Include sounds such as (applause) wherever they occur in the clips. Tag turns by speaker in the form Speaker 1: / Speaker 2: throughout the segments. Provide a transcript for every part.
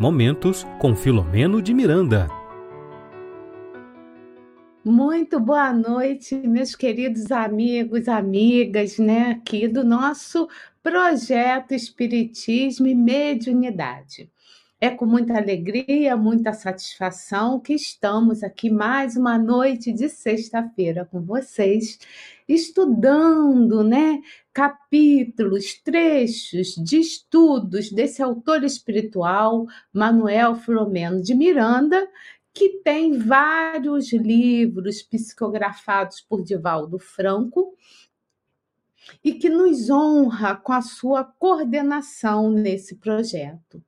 Speaker 1: Momentos com Filomeno de Miranda.
Speaker 2: Muito boa noite, meus queridos amigos, amigas, né, aqui do nosso projeto Espiritismo e Mediunidade. É com muita alegria, muita satisfação que estamos aqui mais uma noite de sexta-feira com vocês, estudando, né, capítulos, trechos de estudos desse autor espiritual, Manuel Filomeno de Miranda, que tem vários livros psicografados por Divaldo Franco e que nos honra com a sua coordenação nesse projeto.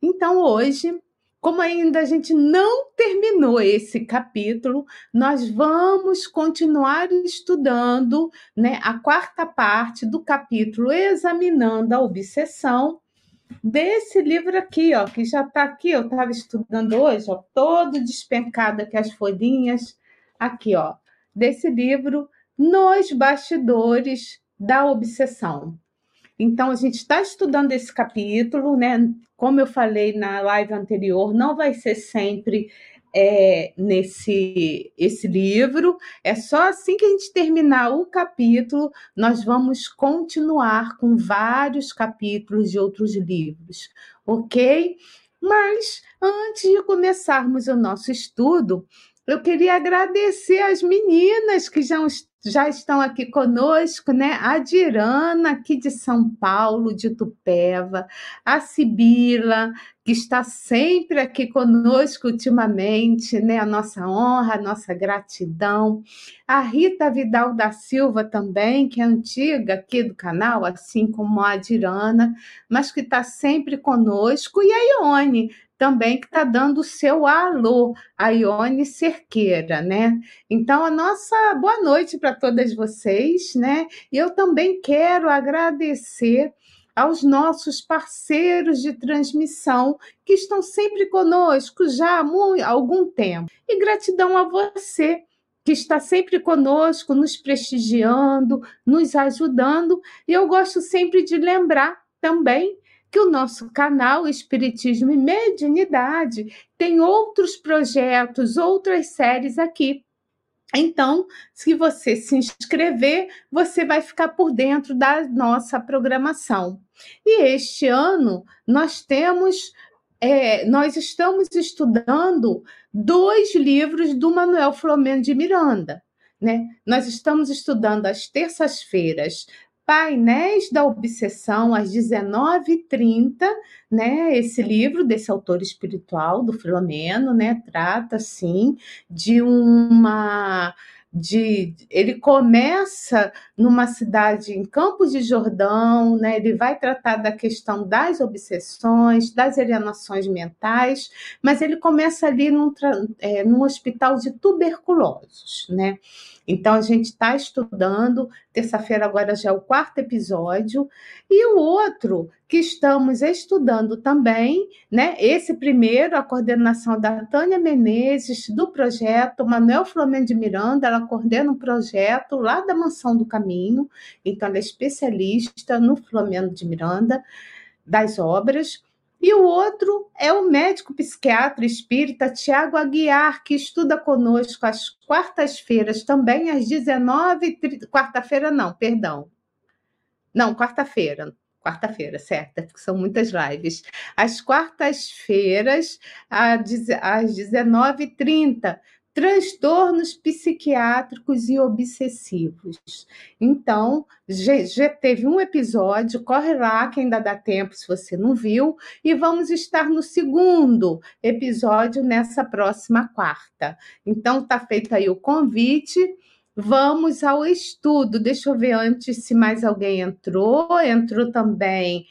Speaker 2: Então, hoje, como ainda a gente não terminou esse capítulo, nós vamos continuar estudando né, a quarta parte do capítulo, examinando a obsessão desse livro aqui, ó, que já está aqui, eu estava estudando hoje, ó, todo despencado aqui as folhinhas, aqui, ó, desse livro, Nos Bastidores da Obsessão. Então, a gente está estudando esse capítulo, né? Como eu falei na live anterior, não vai ser sempre é, nesse esse livro. É só assim que a gente terminar o capítulo, nós vamos continuar com vários capítulos de outros livros, ok? Mas antes de começarmos o nosso estudo, eu queria agradecer as meninas que já, já estão aqui conosco, né? A Dirana, aqui de São Paulo, de Tupéva, a Sibila, que está sempre aqui conosco ultimamente, né? A nossa honra, a nossa gratidão. A Rita Vidal da Silva também, que é antiga aqui do canal, assim como a Dirana, mas que está sempre conosco. E a Ione, também que está dando o seu alô, a Ione Cerqueira, né? Então, a nossa boa noite para todas vocês, né? E eu também quero agradecer aos nossos parceiros de transmissão que estão sempre conosco já há algum tempo. E gratidão a você que está sempre conosco, nos prestigiando, nos ajudando. E eu gosto sempre de lembrar também que o nosso canal Espiritismo e Mediunidade tem outros projetos, outras séries aqui. Então, se você se inscrever, você vai ficar por dentro da nossa programação. E este ano nós temos, é, nós estamos estudando dois livros do Manuel Flamengo de Miranda. Né? Nós estamos estudando às terças-feiras Painéis da Obsessão, às 19h30, né? Esse livro desse autor espiritual, do Filomeno, né? Trata, assim, de uma de ele começa numa cidade em Campos de Jordão, né? Ele vai tratar da questão das obsessões, das alienações mentais, mas ele começa ali num, é, num hospital de tuberculosos, né? Então a gente está estudando, terça-feira agora já é o quarto episódio, e o outro que estamos estudando também, né? Esse primeiro, a coordenação da Tânia Menezes, do projeto Manuel Flamengo de Miranda, ela coordena um projeto lá da Mansão do Caminho, então ela é especialista no Flamengo de Miranda, das obras. E o outro é o médico psiquiatra espírita Tiago Aguiar, que estuda conosco às quartas-feiras, também às 19h30. Quarta-feira, não, perdão. Não, quarta-feira. Quarta-feira, certo? Porque são muitas lives. Às quartas-feiras, às 19h30 transtornos psiquiátricos e obsessivos. Então, já, teve um episódio, corre lá que ainda dá tempo se você não viu, e vamos estar no segundo episódio nessa próxima quarta. Então, tá feito aí o convite. Vamos ao estudo. Deixa eu ver antes se mais alguém entrou. Entrou também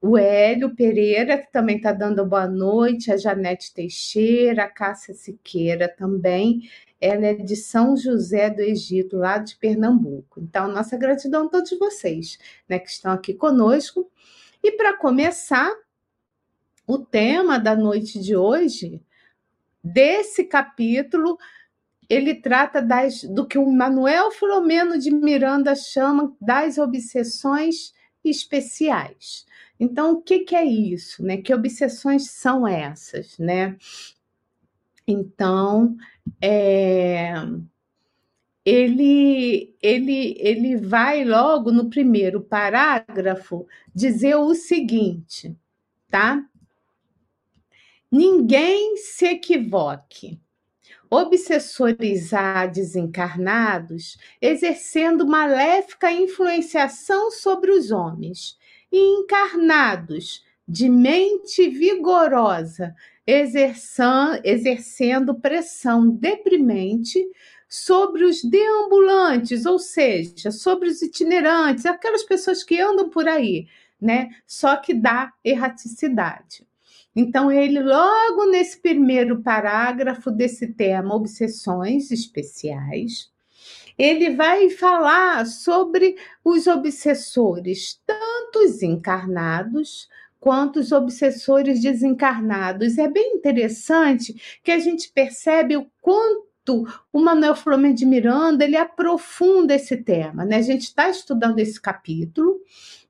Speaker 2: o Hélio Pereira, que também está dando boa noite, a Janete Teixeira, a Cássia Siqueira também. Ela é de São José do Egito, lá de Pernambuco. Então, nossa gratidão a todos vocês né, que estão aqui conosco. E para começar, o tema da noite de hoje, desse capítulo, ele trata das, do que o Manuel Filomeno de Miranda chama das obsessões especiais. Então, o que, que é isso, né? Que obsessões são essas, né? Então, é, ele, ele, ele vai logo no primeiro parágrafo dizer o seguinte, tá? Ninguém se equivoque. Obsessores há desencarnados exercendo maléfica influenciação sobre os homens, e encarnados de mente vigorosa, exercendo pressão deprimente sobre os deambulantes, ou seja, sobre os itinerantes, aquelas pessoas que andam por aí, né? Só que dá erraticidade. Então, ele, logo nesse primeiro parágrafo desse tema, obsessões especiais, ele vai falar sobre os obsessores, tanto os encarnados quanto os obsessores desencarnados. É bem interessante que a gente percebe o quanto o Manuel Flamengo de Miranda ele aprofunda esse tema, né? A gente está estudando esse capítulo,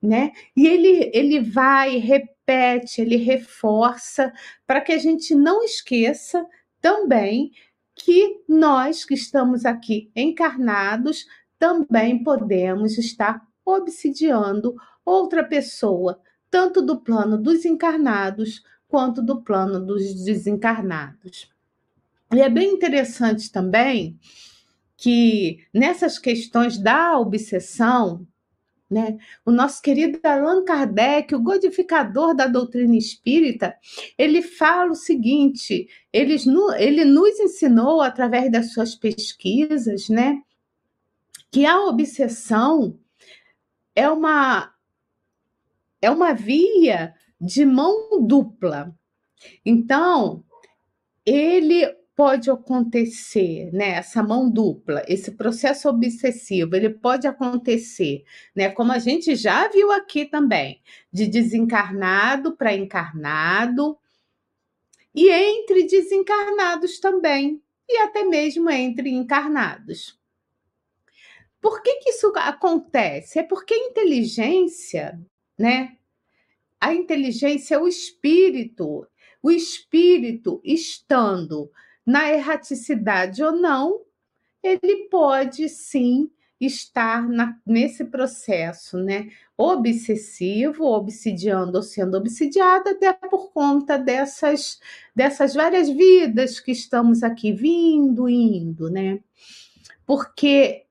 Speaker 2: né? E ele ele vai repete, ele reforça para que a gente não esqueça também que nós que estamos aqui encarnados também podemos estar obsidiando outra pessoa, tanto do plano dos encarnados quanto do plano dos desencarnados. E é bem interessante também que nessas questões da obsessão, né, o nosso querido Allan Kardec, o codificador da doutrina espírita, ele fala o seguinte: ele, ele nos ensinou, através das suas pesquisas, né, que a obsessão é uma, é uma via de mão dupla. Então, ele pode acontecer, né? Essa mão dupla, esse processo obsessivo, ele pode acontecer, né? Como a gente já viu aqui também, de desencarnado para encarnado, e entre desencarnados também, e até mesmo entre encarnados. Por que, que isso acontece? É porque a inteligência, né? A inteligência é o espírito, o espírito estando na erraticidade ou não, ele pode sim estar na, nesse processo, né? Obsessivo, obsidiando ou sendo obsidiado, até por conta dessas, dessas várias vidas que estamos aqui vindo indo, né? Porque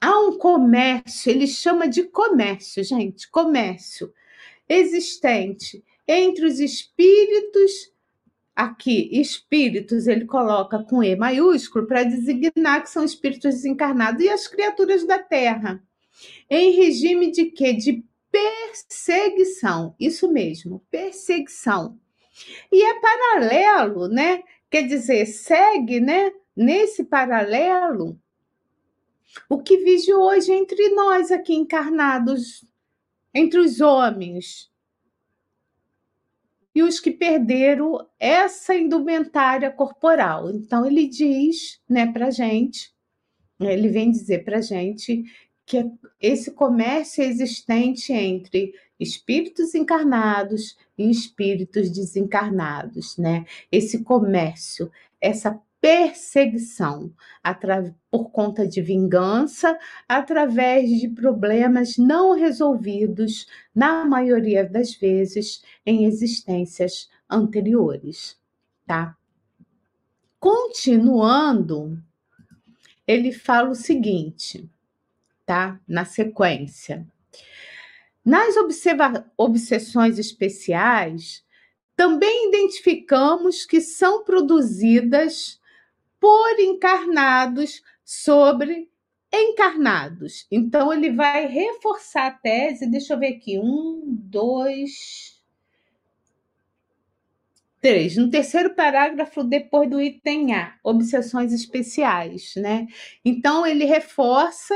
Speaker 2: há um comércio, ele chama de comércio, gente, comércio existente entre os espíritos aqui, espíritos, ele coloca com E maiúsculo para designar que são espíritos desencarnados e as criaturas da Terra. Em regime de quê? De perseguição. Isso mesmo, perseguição. E é paralelo, né? Quer dizer, segue, né? Nesse paralelo, o que vive hoje entre nós aqui encarnados, entre os homens, e os que perderam essa indumentária corporal. Então ele diz, né, para gente, ele vem dizer para gente que esse comércio existente entre espíritos encarnados e espíritos desencarnados, né? Esse comércio, essa perseguição por conta de vingança, através de problemas não resolvidos, na maioria das vezes, em existências anteriores, tá? Continuando, ele fala o seguinte, tá? Na sequência. Nas obsessões especiais, também identificamos que são produzidas por encarnados sobre encarnados. Então, ele vai reforçar a tese. Deixa eu ver aqui. Um, dois, três. No terceiro parágrafo, depois do item A, obsessões especiais, né? Então, ele reforça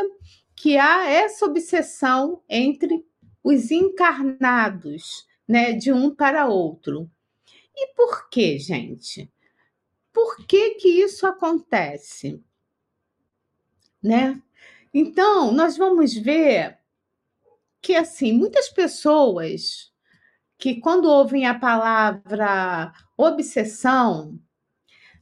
Speaker 2: que há essa obsessão entre os encarnados, né, de um para outro. E por quê, gente? Por que que isso acontece? Né? Então, nós vamos ver que assim, muitas pessoas que quando ouvem a palavra obsessão,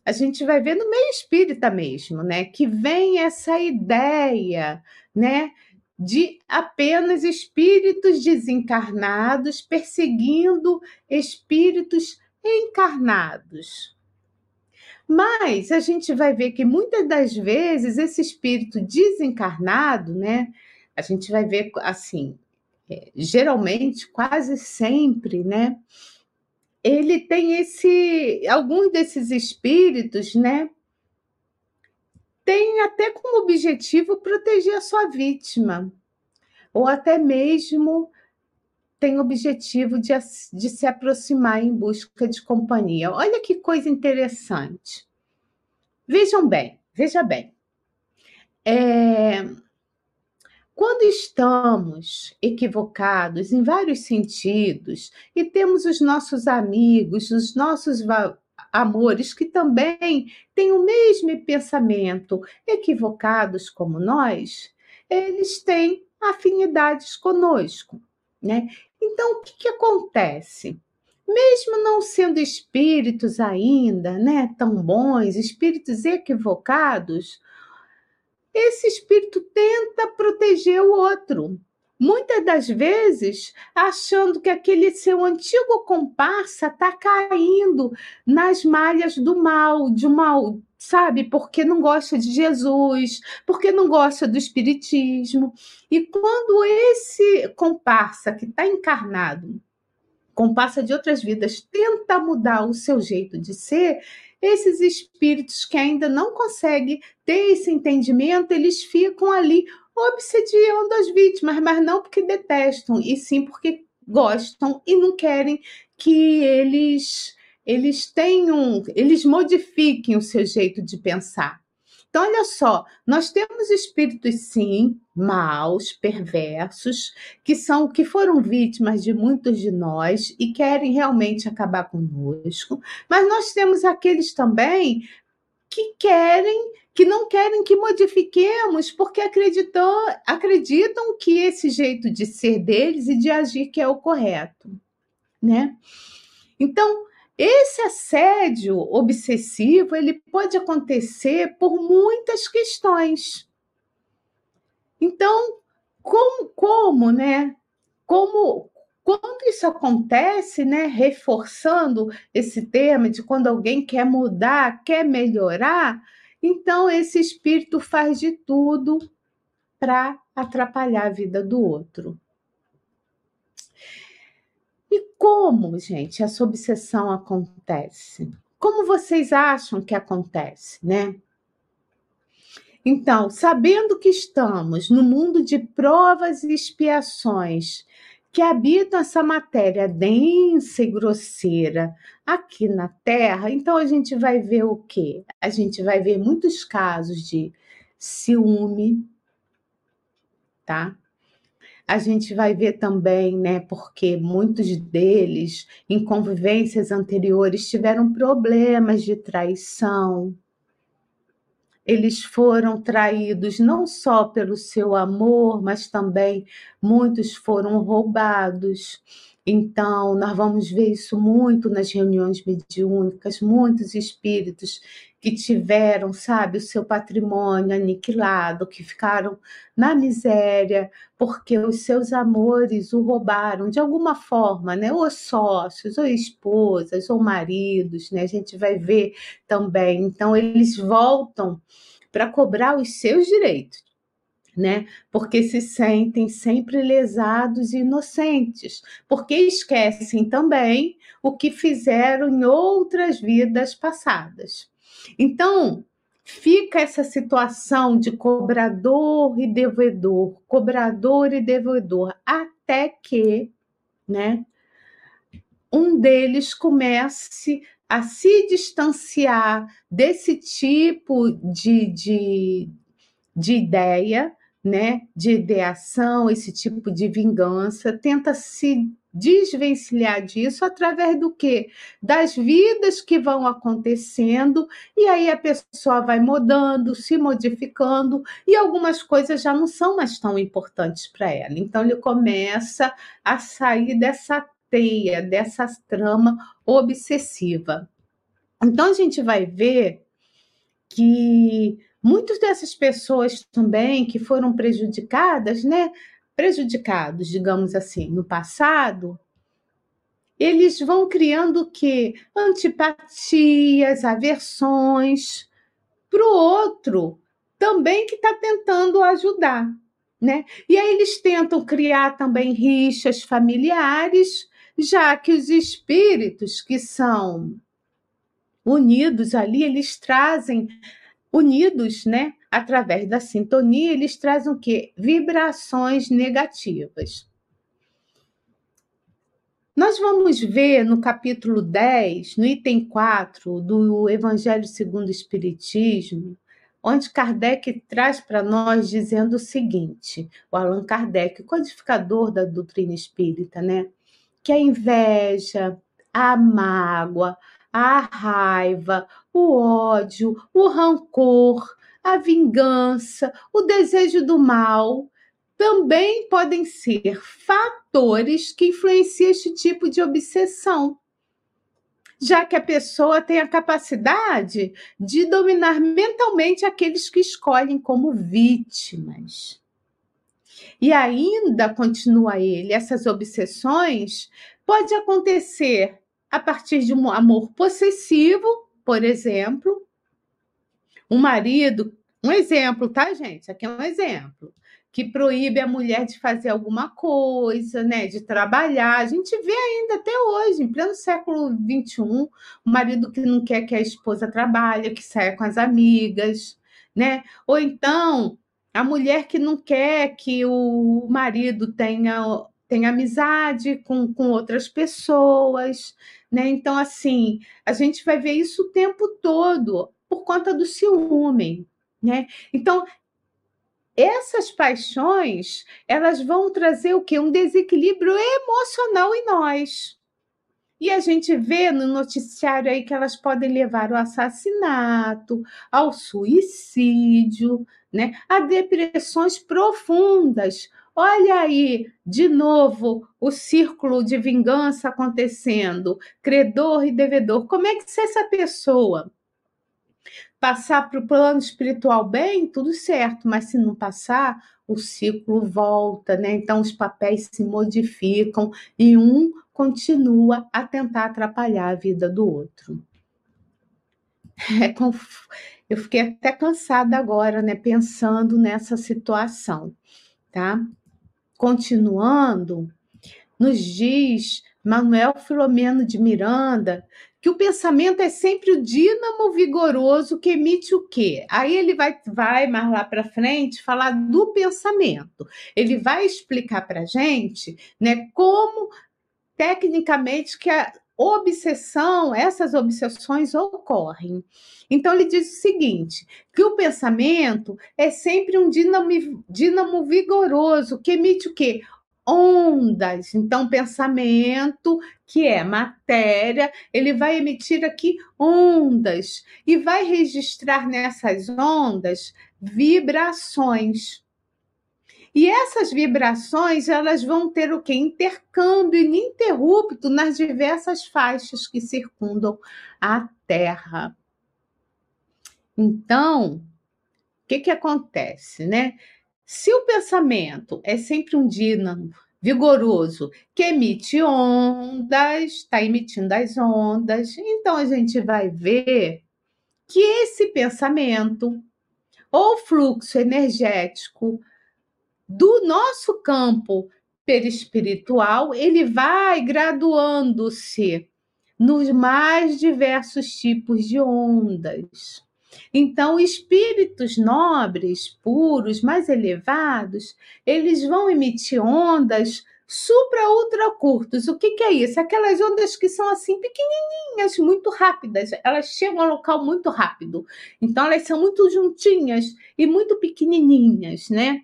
Speaker 2: a gente vai ver no meio espírita mesmo, né? Que vem essa ideia, né? De apenas espíritos desencarnados perseguindo espíritos encarnados. Mas a gente vai ver que muitas das vezes esse espírito desencarnado, né? A gente vai ver assim, é, geralmente, quase sempre, né? Ele tem esse, alguns desses espíritos, né? Tem até como objetivo proteger a sua vítima, ou até mesmo tem objetivo de, de se aproximar em busca de companhia. Olha que coisa interessante. Vejam bem, veja bem. É, quando estamos equivocados em vários sentidos e temos os nossos amigos, os nossos amores que também têm o mesmo pensamento, equivocados como nós, eles têm afinidades conosco, né? Então, o que, que acontece? Mesmo não sendo espíritos ainda, né, tão bons, espíritos equivocados, esse espírito tenta proteger o outro. Muitas das vezes, achando que aquele seu antigo comparsa está caindo nas malhas do mal, de mal, sabe? Porque não gosta de Jesus, porque não gosta do Espiritismo. E quando esse comparsa que está encarnado, comparsa de outras vidas, tenta mudar o seu jeito de ser, esses espíritos que ainda não conseguem ter esse entendimento, eles ficam ali obsediando as vítimas, mas não porque detestam, e sim porque gostam e não querem que eles eles tenham, eles modifiquem o seu jeito de pensar. Então, olha só, nós temos espíritos, sim, maus, perversos, que são que foram vítimas de muitos de nós e querem realmente acabar conosco, mas nós temos aqueles também que querem, que não querem que modifiquemos, porque acreditam, acreditam que esse jeito de ser deles e de agir que é o correto, né? Então, esse assédio obsessivo, ele pode acontecer por muitas questões. Então, como, como, né? Como quando isso acontece, né, reforçando esse tema de quando alguém quer mudar, quer melhorar, então esse espírito faz de tudo para atrapalhar a vida do outro. E como, gente, essa obsessão acontece? Como vocês acham que acontece, né? Então, sabendo que estamos no mundo de provas e expiações, que habitam essa matéria densa e grosseira aqui na Terra, então a gente vai ver o quê? A gente vai ver muitos casos de ciúme, tá? a gente vai ver também, né, porque muitos deles, em convivências anteriores, tiveram problemas de traição. Eles foram traídos não só pelo seu amor, mas também muitos foram roubados. Então, nós vamos ver isso muito nas reuniões mediúnicas, muitos espíritos que tiveram, sabe, o seu patrimônio aniquilado, que ficaram na miséria, porque os seus amores o roubaram de alguma forma, né? Ou sócios, ou esposas, ou maridos, né? A gente vai ver também. Então, eles voltam para cobrar os seus direitos. Né? Porque se sentem sempre lesados e inocentes, porque esquecem também o que fizeram em outras vidas passadas. Então, fica essa situação de cobrador e devedor, cobrador e devedor, até que, né, um deles comece a se distanciar desse tipo de, de, de ideia, né, de ideação, esse tipo de vingança, tenta se desvencilhar disso através do quê? Das vidas que vão acontecendo, e aí a pessoa vai mudando, se modificando, e algumas coisas já não são mais tão importantes para ela. Então ele começa a sair dessa teia dessa trama obsessiva. Então a gente vai ver que muitas dessas pessoas também que foram prejudicadas, né? Prejudicados, digamos assim, no passado, eles vão criando o quê? Antipatias, aversões para o outro também que está tentando ajudar. Né? E aí eles tentam criar também rixas familiares, já que os espíritos que são unidos ali, eles trazem unidos, né, através da sintonia, eles trazem o quê? Vibrações negativas. Nós vamos ver no capítulo 10, no item 4 do Evangelho segundo o Espiritismo, onde Kardec traz para nós dizendo o seguinte, o Allan Kardec, codificador da doutrina espírita, né? Que a inveja, a mágoa, a raiva, o ódio, o rancor, a vingança, o desejo do mal também podem ser fatores que influenciam este tipo de obsessão já que a pessoa tem a capacidade de dominar mentalmente aqueles que escolhem como vítimas. E ainda, continua ele, essas obsessões pode acontecer a partir de um amor possessivo, por exemplo, um marido, um exemplo, tá, gente? Aqui é um exemplo que proíbe a mulher de fazer alguma coisa, né, de trabalhar. A gente vê ainda até hoje, em pleno século XXI, o marido que não quer que a esposa trabalhe, que saia com as amigas, né? Ou então a mulher que não quer que o marido tenha, tenha amizade com, com outras pessoas, né? Então, assim, a gente vai ver isso o tempo todo por conta do ciúme. Né? Então, essas paixões, elas vão trazer o quê? Um desequilíbrio emocional em nós. E a gente vê no noticiário aí que elas podem levar ao assassinato, ao suicídio, né? a depressões profundas. Olha aí, de novo, o círculo de vingança acontecendo, credor e devedor. Como é que se essa pessoa passar para o plano espiritual bem, tudo certo, mas se não passar, o ciclo volta, né? Então os papéis se modificam e um continua a tentar atrapalhar a vida do outro. É conf... Eu fiquei até cansada agora, né, pensando nessa situação, tá? Continuando, nos diz Manuel Filomeno de Miranda que o pensamento é sempre o dínamo vigoroso que emite o quê? Aí ele vai, vai mais lá para frente falar do pensamento. Ele vai explicar para gente né, como tecnicamente que a obsessão, essas obsessões ocorrem. Então ele diz o seguinte: que o pensamento é sempre um dínamo, dínamo vigoroso que emite o quê? Ondas. Então, pensamento, que é matéria, ele vai emitir aqui ondas e vai registrar nessas ondas vibrações. E essas vibrações, elas vão ter o que? Intercâmbio ininterrupto nas diversas faixas que circundam a Terra. Então, o que, que acontece, né? Se o pensamento é sempre um dínamo vigoroso que emite ondas, está emitindo as ondas, então a gente vai ver que esse pensamento ou fluxo energético do nosso campo perispiritual, ele vai graduando-se nos mais diversos tipos de ondas. Então, espíritos nobres, puros, mais elevados, eles vão emitir ondas supra-ultra curtos. O que, que, é isso? Aquelas ondas que são assim pequenininhas, muito rápidas. Elas chegam ao local muito rápido. Então, elas são muito juntinhas e muito pequenininhas, né?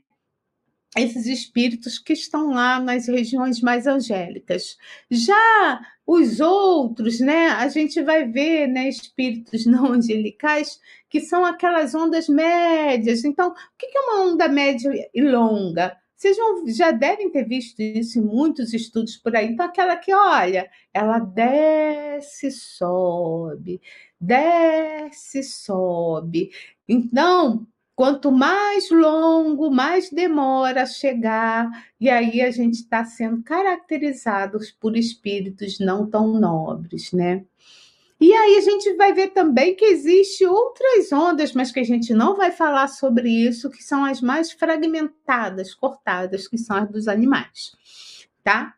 Speaker 2: Esses espíritos que estão lá nas regiões mais angélicas. Já os outros, né, a gente vai ver, né, espíritos (laughs) não angelicais, que são aquelas ondas médias. Então, o que é uma onda média e longa? Vocês já, devem ter visto isso em muitos estudos por aí. Então, aquela que, olha, ela desce, sobe, desce, sobe. Então, quanto mais longo, mais demora a chegar, e aí a gente está sendo caracterizados por espíritos não tão nobres, né? E aí a gente vai ver também que existe outras ondas, mas que a gente não vai falar sobre isso, que são as mais fragmentadas, cortadas, que são as dos animais, tá?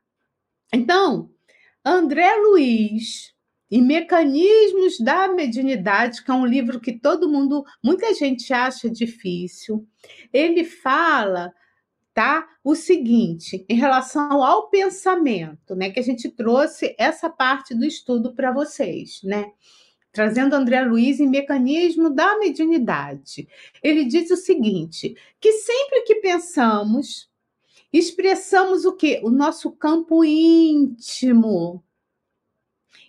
Speaker 2: Então, André Luiz e Mecanismos da Mediunidade, que é um livro que todo mundo, muita gente acha difícil. Ele fala tá? O seguinte, em relação ao pensamento, né, que a gente trouxe essa parte do estudo para vocês, né? Trazendo André Luiz em mecanismo da mediunidade. Ele diz o seguinte: que sempre que pensamos, expressamos o que? O nosso campo íntimo.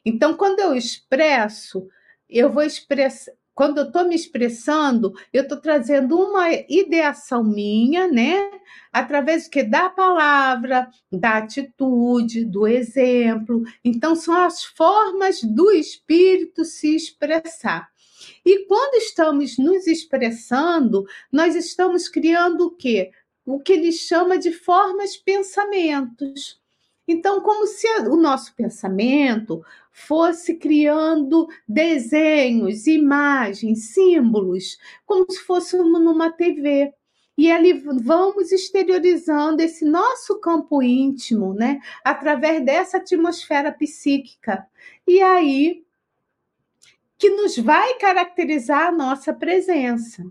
Speaker 2: Então, quando eu expresso, eu vou expressar, quando eu estou me expressando, eu estou trazendo uma ideação minha, né? Através que da palavra, da atitude, do exemplo. Então, são as formas do espírito se expressar. E quando estamos nos expressando, nós estamos criando o quê? O que ele chama de formas pensamentos. Então, como se o nosso pensamento fosse criando desenhos, imagens, símbolos, como se fosse numa TV. E ali vamos exteriorizando esse nosso campo íntimo, né? Através dessa atmosfera psíquica. E aí que nos vai caracterizar a nossa presença.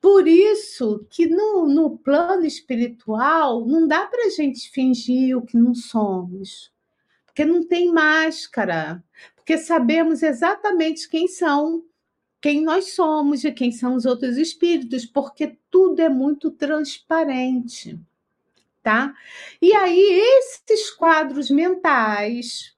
Speaker 2: Por isso que no, no plano espiritual não dá para a gente fingir o que não somos, porque não tem máscara, porque sabemos exatamente quem são, quem nós somos e quem são os outros espíritos, porque tudo é muito transparente, tá? E aí esses quadros mentais,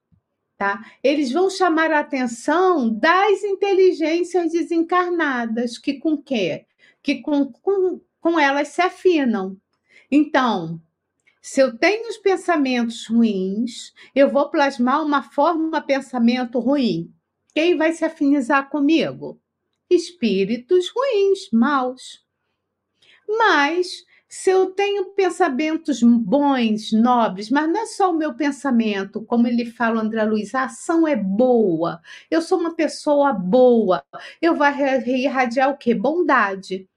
Speaker 2: tá? Eles vão chamar a atenção das inteligências desencarnadas, que com quê? Que com, com, com elas se afinam. Então, se eu tenho os pensamentos ruins, eu vou plasmar uma forma pensamento ruim. Quem vai se afinizar comigo? Espíritos ruins, maus. Mas se eu tenho pensamentos bons, nobres, mas não é só o meu pensamento, como ele fala, André Luiz, a ação é boa, eu sou uma pessoa boa, eu vou irradiar o quê? Bondade.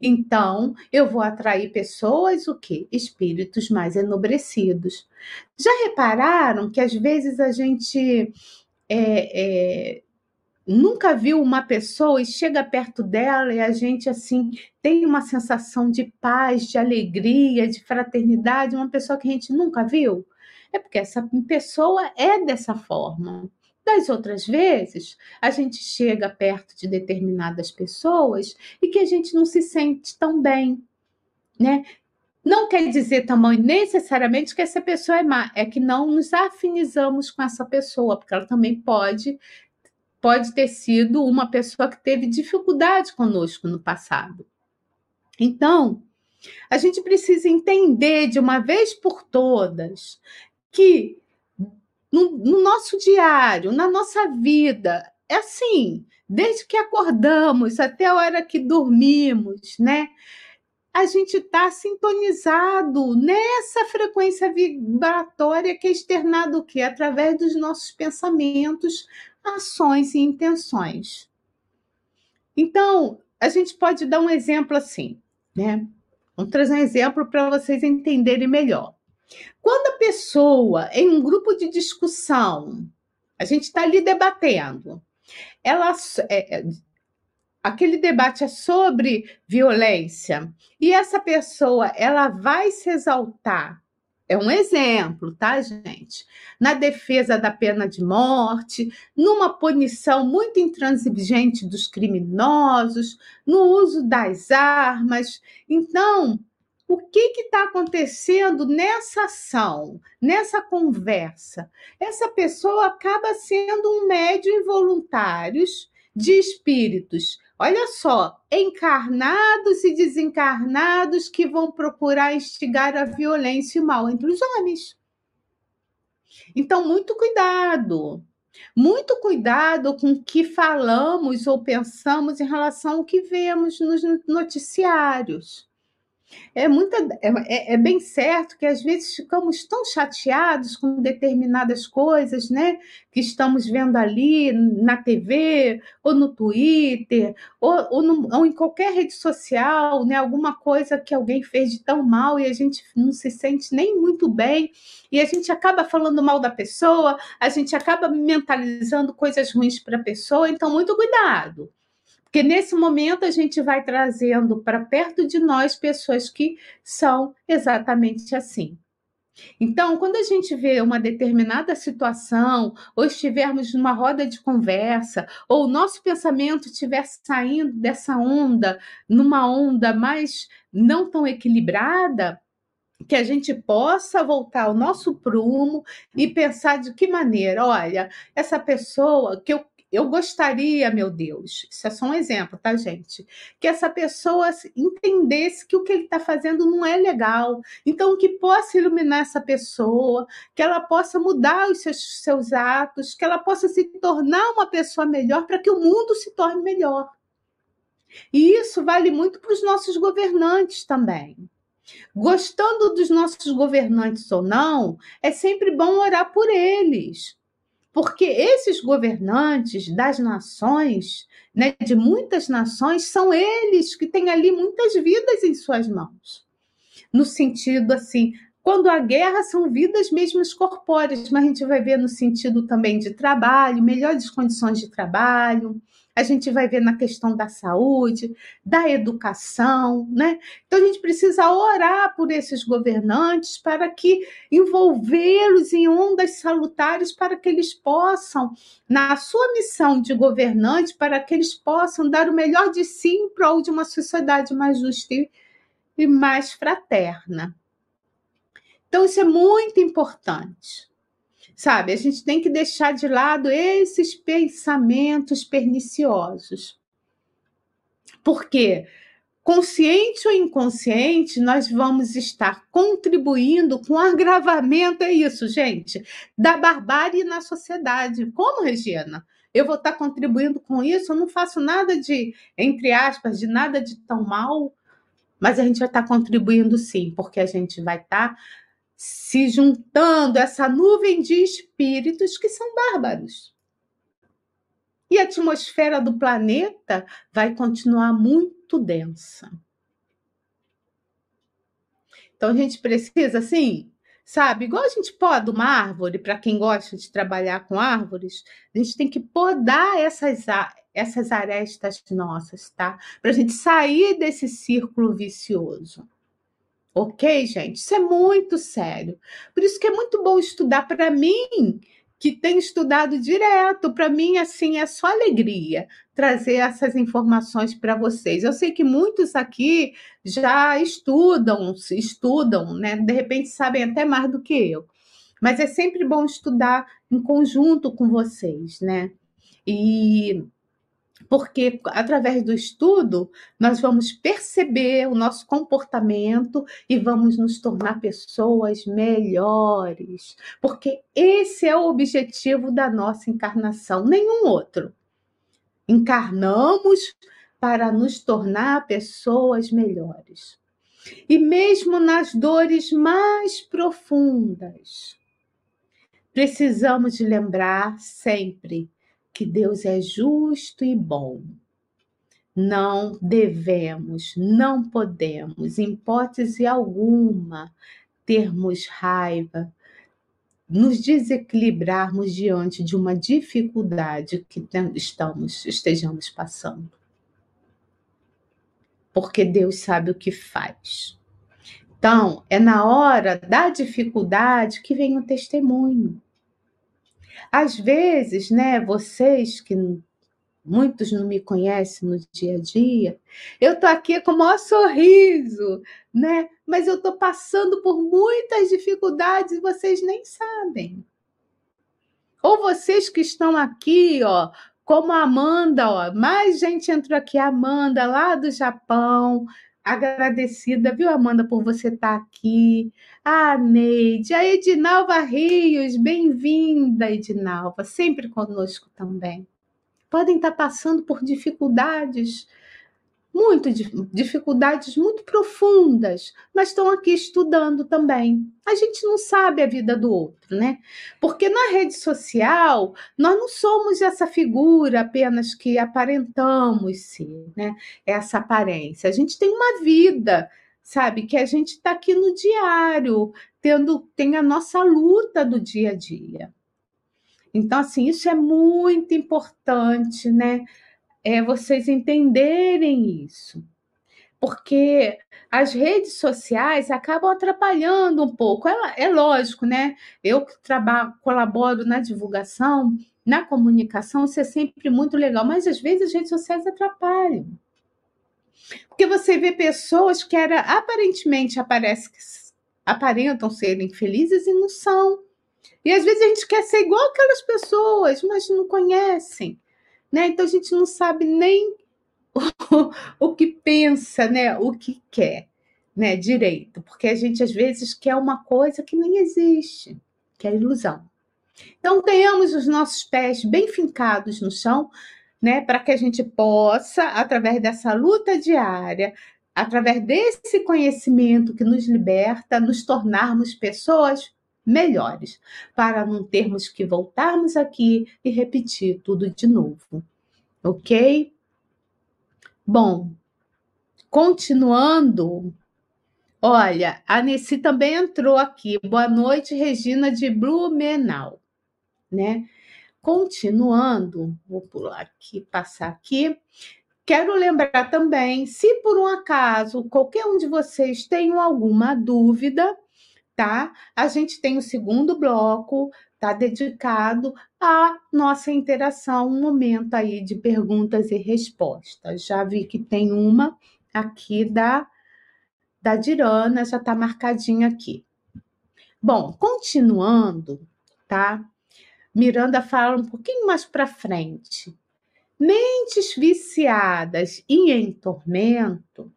Speaker 2: Então, eu vou atrair pessoas, o quê? Espíritos mais enobrecidos. Já repararam que às vezes a gente é, é, nunca viu uma pessoa e chega perto dela e a gente assim tem uma sensação de paz, de alegria, de fraternidade, uma pessoa que a gente nunca viu. É porque essa pessoa é dessa forma. Das outras vezes, a gente chega perto de determinadas pessoas e que a gente não se sente tão bem, né? Não quer dizer também necessariamente que essa pessoa é má, é que não nos afinizamos com essa pessoa, porque ela também pode pode ter sido uma pessoa que teve dificuldade conosco no passado. Então, a gente precisa entender de uma vez por todas que no, no nosso diário, na nossa vida, é assim, desde que acordamos até a hora que dormimos, né? A gente está sintonizado nessa frequência vibratória que é externada o quê? Através dos nossos pensamentos, ações e intenções. Então, a gente pode dar um exemplo assim, né? Vamos trazer um exemplo para vocês entenderem melhor. Quando a pessoa, em um grupo de discussão, a gente está ali debatendo, ela, é, é, aquele debate é sobre violência, e essa pessoa ela vai se exaltar é um exemplo, tá, gente? Na defesa da pena de morte, numa punição muito intransigente dos criminosos, no uso das armas. Então, o que está acontecendo nessa ação, nessa conversa? Essa pessoa acaba sendo um médio involuntário de espíritos olha só, encarnados e desencarnados que vão procurar instigar a violência e o mal entre os homens. Então, muito cuidado. Muito cuidado com o que falamos ou pensamos em relação ao que vemos nos noticiários. É, muita, é, é, é, bem certo que às vezes ficamos tão chateados com determinadas coisas, né? Que estamos vendo ali na TV, ou no Twitter, ou, ou, no, ou, em qualquer rede social, né? Alguma coisa que alguém fez de tão mal e a gente não se sente nem muito bem, e a gente acaba falando mal da pessoa, a gente acaba mentalizando coisas ruins para a pessoa, então, muito cuidado. Porque nesse momento a gente vai trazendo para perto de nós pessoas que são exatamente assim. Então, quando a gente vê uma determinada situação, ou estivermos numa roda de conversa, ou o nosso pensamento estiver saindo dessa onda, numa onda mais não tão equilibrada, que a gente possa voltar ao nosso prumo e pensar de que maneira, olha, essa pessoa que eu eu gostaria, meu Deus, isso é só um exemplo, tá, gente? Que essa pessoa entendesse que o que ele está fazendo não é legal. Então, que possa iluminar essa pessoa, que ela possa mudar os seus, seus atos, que ela possa se tornar uma pessoa melhor para que o mundo se torne melhor. E isso vale muito para os nossos governantes também. Gostando dos nossos governantes ou não, é sempre bom orar por eles porque esses governantes das nações, né, de muitas nações, são eles que têm ali muitas vidas em suas mãos. No sentido assim, quando a guerra são vidas mesmo corpóreas, mas a gente vai ver no sentido também de trabalho, melhores condições de trabalho, a gente vai ver na questão da saúde, da educação, né? Então a gente precisa orar por esses governantes para que envolvê-los em ondas salutares para que eles possam, na sua missão de governante, para que eles possam dar o melhor de si em prol de uma sociedade mais justa e mais fraterna. Então isso é muito importante. Sabe, a gente tem que deixar de lado esses pensamentos perniciosos. Porque, consciente ou inconsciente, nós vamos estar contribuindo com o agravamento, é isso, gente, da barbárie na sociedade. Como, Regina? Eu vou estar contribuindo com isso? Eu não faço nada de, entre aspas, de nada de tão mal, mas a gente vai estar contribuindo sim, porque a gente vai estar se juntando essa nuvem de espíritos que são bárbaros. E a atmosfera do planeta vai continuar muito densa. Então a gente precisa, assim, sabe, igual a gente poda uma árvore, para quem gosta de trabalhar com árvores, a gente tem que podar essas, essas arestas nossas, tá? Para a gente sair desse círculo vicioso. Ok, gente? Isso é muito sério. Por isso que é muito bom estudar para mim, que tenho estudado direto, para mim assim é só alegria trazer essas informações para vocês. Eu sei que muitos aqui já estudam, estudam, né? De repente sabem até mais do que eu. Mas é sempre bom estudar em conjunto com vocês, né? E porque através do estudo nós vamos perceber o nosso comportamento e vamos nos tornar pessoas melhores, porque esse é o objetivo da nossa encarnação, nenhum outro. Encarnamos para nos tornar pessoas melhores. E mesmo nas dores mais profundas, precisamos lembrar sempre que Deus é justo e bom. Não devemos, não podemos, em hipótese alguma, termos raiva, nos desequilibrarmos diante de uma dificuldade que estamos, estejamos passando. Porque Deus sabe o que faz. Então, é na hora da dificuldade que vem o testemunho. Às vezes, né, vocês que muitos não me conhecem no dia a dia, eu tô aqui com o maior sorriso, né? Mas eu tô passando por muitas dificuldades e vocês nem sabem. Ou vocês que estão aqui, ó, como a Amanda, ó, mais gente entrou aqui, Amanda, lá do Japão, agradecida, viu, Amanda, por você estar tá aqui. A Neide, a Edinalva Rios, bem-vinda, Edinalva, sempre conosco também. Podem estar passando por dificuldades, muito dificuldades muito profundas, mas estão aqui estudando também. A gente não sabe a vida do outro, né? Porque na rede social nós não somos essa figura apenas que aparentamos ser, né? Essa aparência. A gente tem uma vida, sabe? Que a gente está aqui no diário, tendo tem a nossa luta do dia a dia. Então, assim, isso é muito importante, né? é vocês entenderem isso. Porque as redes sociais acabam atrapalhando um pouco. É, é lógico, né? Eu que trabalho, colaboro na divulgação, na comunicação, isso é sempre muito legal, mas às vezes as redes sociais atrapalham. Porque você vê pessoas que era, aparentemente aparece, aparentam serem felizes e não são. E às vezes a gente quer ser igual aquelas pessoas, mas não conhecem né? Então a gente não sabe nem (laughs) o, o que pensa, né? O que quer, né? Direito, porque a gente às vezes quer uma coisa que nem existe, que é ilusão. Então tenhamos os nossos pés bem fincados no chão, né? Para que a gente possa, através dessa luta diária, através desse conhecimento que nos liberta, nos tornarmos pessoas melhores, para não termos que voltarmos aqui e repetir tudo de novo. Ok? Bom, continuando. Olha, a Nessi também entrou aqui. Boa noite, Regina de Blumenau, né? Continuando, vou pular aqui, passar aqui. Quero lembrar também, se por um acaso qualquer um de vocês tenham alguma dúvida, tá? A gente tem o segundo bloco, tá dedicado à nossa interação, um momento aí de perguntas e respostas. Já vi que tem uma aqui da da Dirana, já está marcadinha aqui. Bom, continuando, tá? Miranda fala um pouquinho mais para frente. Mentes viciadas e em tormento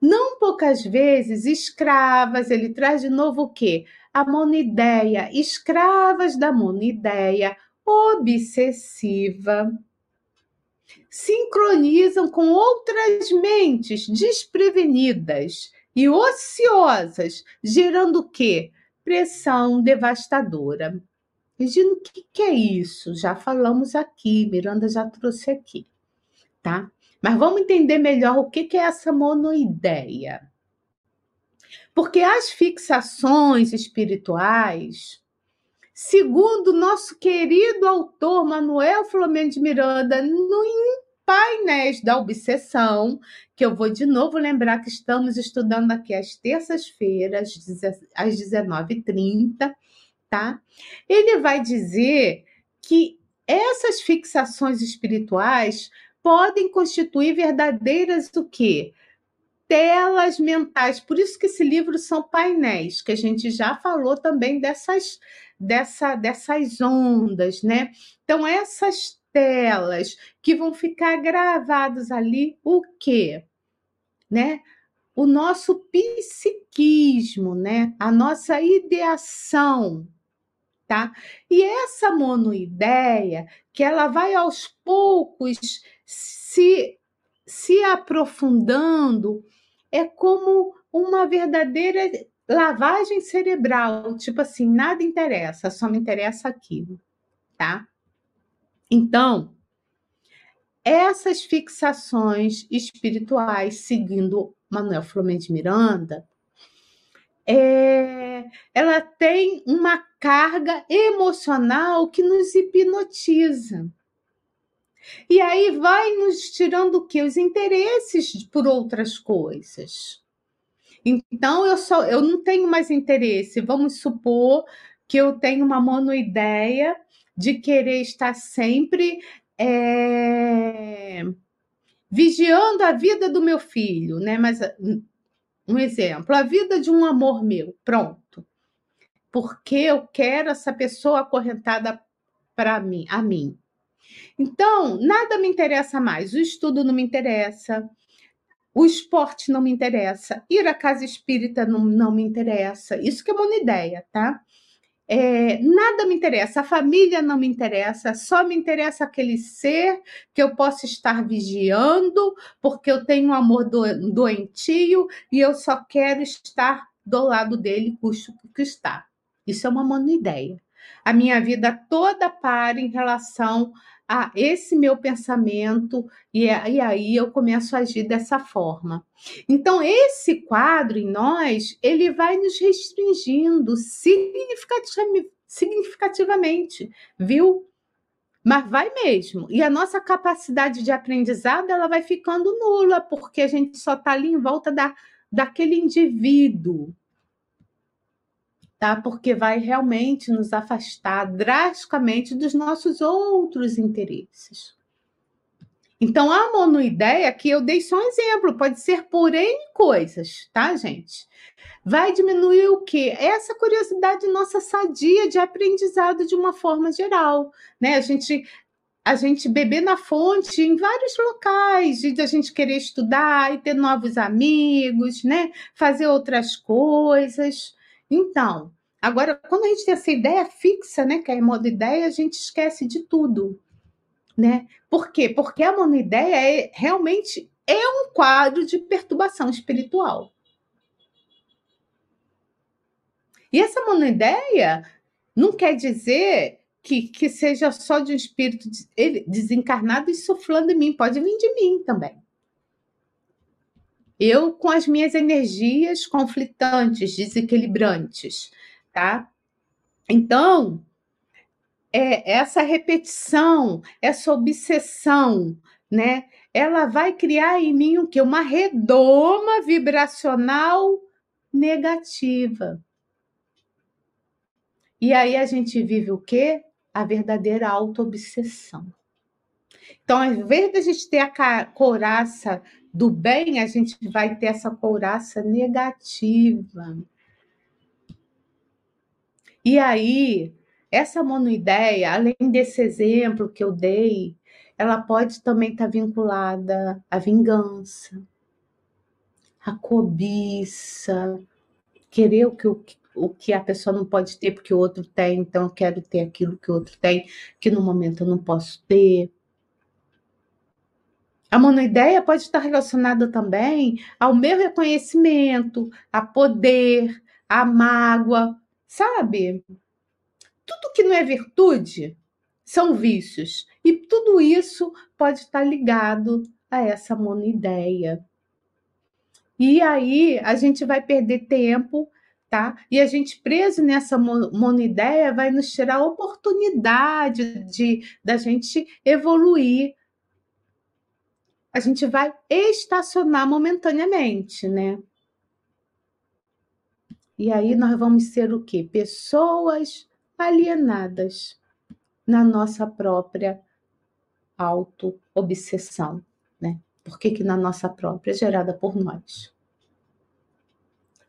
Speaker 2: não poucas vezes escravas, ele traz de novo o quê? A monideia, escravas da monideia obsessiva, sincronizam com outras mentes desprevenidas e ociosas, gerando o quê? Pressão devastadora. Regina, o que, que é isso? Já falamos aqui, Miranda já trouxe aqui, tá? Mas vamos entender melhor o que é essa monoideia. Porque as fixações espirituais, segundo nosso querido autor Manuel Flamengo de Miranda, no Painéis da Obsessão, que eu vou de novo lembrar que estamos estudando aqui às terças-feiras, às 19h30, tá? Ele vai dizer que essas fixações espirituais podem constituir verdadeiras o quê? Telas mentais. Por isso que esse livro são painéis, que a gente já falou também dessas, dessa, dessas ondas, né? Então, essas telas que vão ficar gravados ali o quê? Né? O nosso psiquismo, né? A nossa ideação, tá? E essa monoideia, que ela vai aos poucos se, se aprofundando, é como uma verdadeira lavagem cerebral, tipo assim, nada interessa, só me interessa aquilo, tá? Então, essas fixações espirituais, seguindo Manuel Flamengo de Miranda, é, ela tem uma carga emocional que nos hipnotiza. E aí vai nos tirando o que? Os interesses por outras coisas. Então eu só eu não tenho mais interesse. Vamos supor que eu tenho uma monoideia de querer estar sempre é, vigiando a vida do meu filho, né? Mas um exemplo, a vida de um amor meu, pronto. Porque eu quero essa pessoa acorrentada para mim, a mim. Então, nada me interessa mais. O estudo não me interessa, o esporte não me interessa, ir à casa espírita não, não me interessa. Isso que é uma ideia, tá? É, nada me interessa, a família não me interessa, só me interessa aquele ser que eu posso estar vigiando, porque eu tenho um amor do, doentio e eu só quero estar do lado dele, custo que está. Isso é uma monoideia. A minha vida toda para em relação a esse meu pensamento, e, aí eu começo a agir dessa forma. Então, esse quadro em nós, ele vai nos restringindo significativamente, viu? Mas vai mesmo. E a nossa capacidade de aprendizado, ela vai ficando nula, porque a gente só está ali em volta da, daquele indivíduo, tá? Porque vai realmente nos afastar drasticamente dos nossos outros interesses. Então, a monoideia, que eu dei só um exemplo, pode ser por coisas, tá, gente? Vai diminuir o quê? Essa curiosidade nossa sadia de aprendizado de uma forma geral, né? A gente a gente beber na fonte em vários locais, de a gente querer estudar e ter novos amigos, né? Fazer outras coisas. Então, agora, quando a gente tem essa ideia fixa, né, que é a monoideia, a gente esquece de tudo, né? Por quê? Porque a monoideia é, realmente é um quadro de perturbação espiritual. E essa monoideia não quer dizer que, que seja só de um espírito desencarnado e suflando em mim, pode vir de mim também. Eu com as minhas energias conflitantes, desequilibrantes, tá? Então, é, essa repetição, essa obsessão, né? Ela vai criar em mim o que? Uma redoma vibracional negativa. E aí a gente vive o quê? A verdadeira autoobsessão. Então, ao invés de a gente ter a couraça do bem, a gente vai ter essa couraça negativa. E aí, essa monoideia, além desse exemplo que eu dei, ela pode também estar vinculada à vingança, à cobiça, querer o que, o, o que a pessoa não pode ter porque o outro tem, então eu quero ter aquilo que o outro tem, que no momento eu não posso ter. A monoideia pode estar relacionada também ao meu reconhecimento, a poder, a mágoa, sabe? Tudo que não é virtude são vícios. E tudo isso pode estar ligado a essa monoideia. E aí a gente vai perder tempo, tá? E a gente preso nessa monoideia vai nos tirar a oportunidade de da gente evoluir a gente vai estacionar momentaneamente, né? E aí nós vamos ser o quê? Pessoas alienadas na nossa própria auto-obsessão, né? Por que, na nossa própria? Gerada por nós.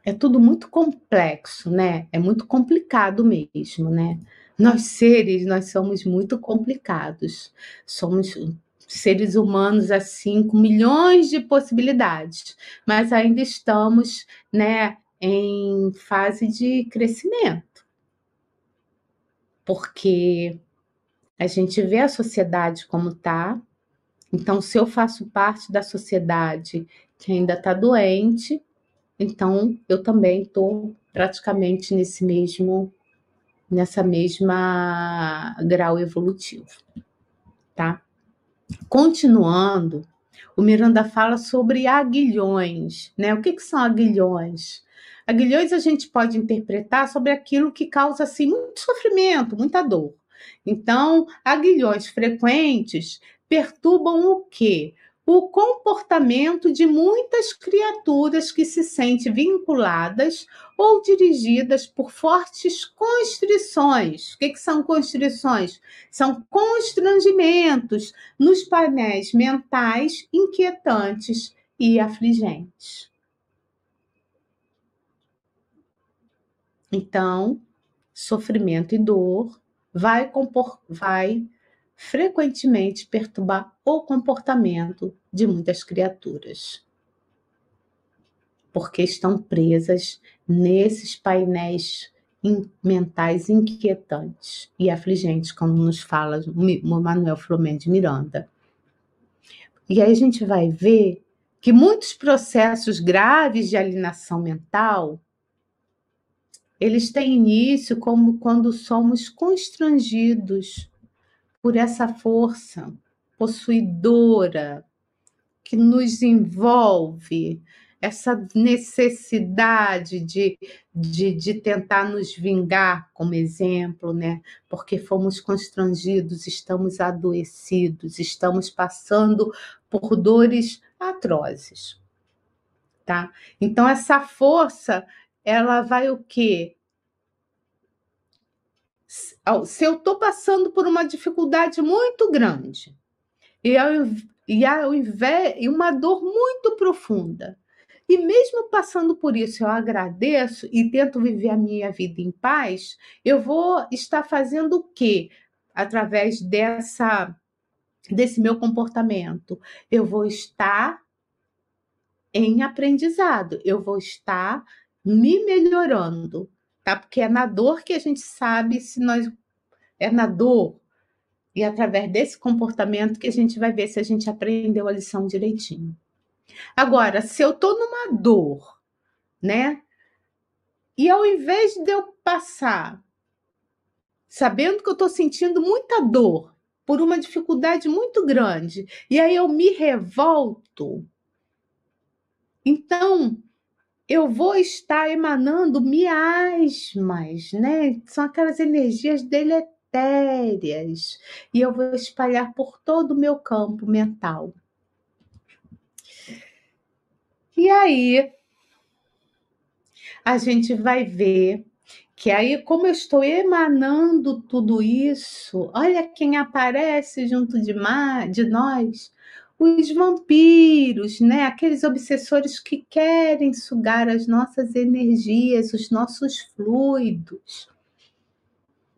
Speaker 2: É tudo muito complexo, né? É muito complicado mesmo, né? Nós seres, nós somos muito complicados. Somos seres humanos assim com milhões de possibilidades, mas ainda estamos, né, em fase de crescimento. Porque a gente vê a sociedade como tá. Então, se eu faço parte da sociedade que ainda está doente, então eu também estou praticamente nesse mesmo nessa mesma grau evolutivo, tá? Continuando, o Miranda fala sobre aguilhões, né? O que, que são aguilhões? Aguilhões a gente pode interpretar sobre aquilo que causa assim muito sofrimento, muita dor. Então, aguilhões frequentes perturbam o quê? O comportamento de muitas criaturas que se sentem vinculadas ou dirigidas por fortes constrições. O que, que são constrições? São constrangimentos nos painéis mentais inquietantes e afligentes. Então, sofrimento e dor vai, compor, vai frequentemente perturbar o comportamento de muitas criaturas. Porque estão presas nesses painéis mentais inquietantes e afligentes, como nos fala o Manuel Flamengo de Miranda. E aí a gente vai ver que muitos processos graves de alienação mental eles têm início como quando somos constrangidos por essa força possuidora que nos envolve, essa necessidade de, de, de, tentar nos vingar, como exemplo, né? Porque fomos constrangidos, estamos adoecidos, estamos passando por dores atrozes, tá? Então essa força, ela vai o quê? Se eu estou passando por uma dificuldade muito grande e, ao, e, ao invés, e uma dor muito profunda, e mesmo passando por isso, eu agradeço e tento viver a minha vida em paz, eu vou estar fazendo o quê? Através dessa desse meu comportamento, eu vou estar em aprendizado, eu vou estar me melhorando, tá? Porque é na dor que a gente sabe se nós é na dor e através desse comportamento que a gente vai ver se a gente aprendeu a lição direitinho. Agora, se eu tô numa dor, né? E ao invés de eu passar sabendo que eu estou sentindo muita dor por uma dificuldade muito grande, e aí eu me revolto, então eu vou estar emanando miasmas, né? São aquelas energias deletérias. E eu vou espalhar por todo o meu campo mental. E aí, a gente vai ver que aí, como eu estou emanando tudo isso, olha quem aparece junto de, de nós os vampiros, né? Aqueles obsessores que querem sugar as nossas energias, os nossos fluidos,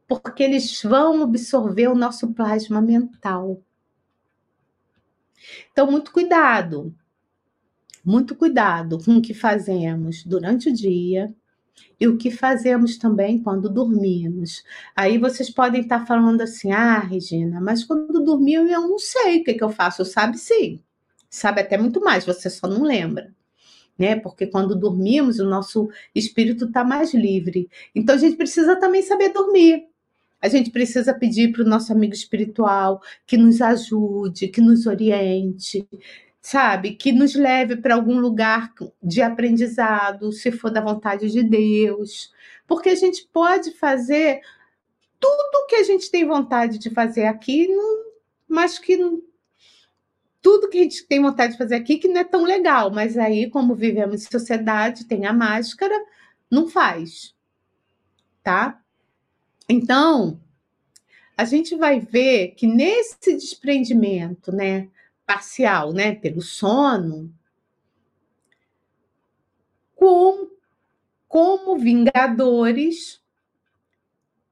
Speaker 2: porque eles vão absorver o nosso plasma mental. Então, muito cuidado, muito cuidado com o que fazemos durante o dia e o que fazemos também quando dormimos. Aí vocês podem estar falando assim: ah, Regina, mas quando dormir eu não sei o que, que eu faço. Sabe sim, sabe até muito mais, você só não lembra. Né? Porque quando dormimos, o nosso espírito está mais livre. Então a gente precisa também saber dormir. A gente precisa pedir para o nosso amigo espiritual que nos ajude, que nos oriente, sabe? Que nos leve para algum lugar de aprendizado, se for da vontade de Deus. Porque a gente pode fazer tudo que a gente tem vontade de fazer aqui, mas que tudo que a gente tem vontade de fazer aqui que não é tão legal, mas aí, como vivemos em sociedade, tem a máscara, não faz, tá? Então, a gente vai ver que nesse desprendimento, né, parcial, né, pelo sono, como, como vingadores,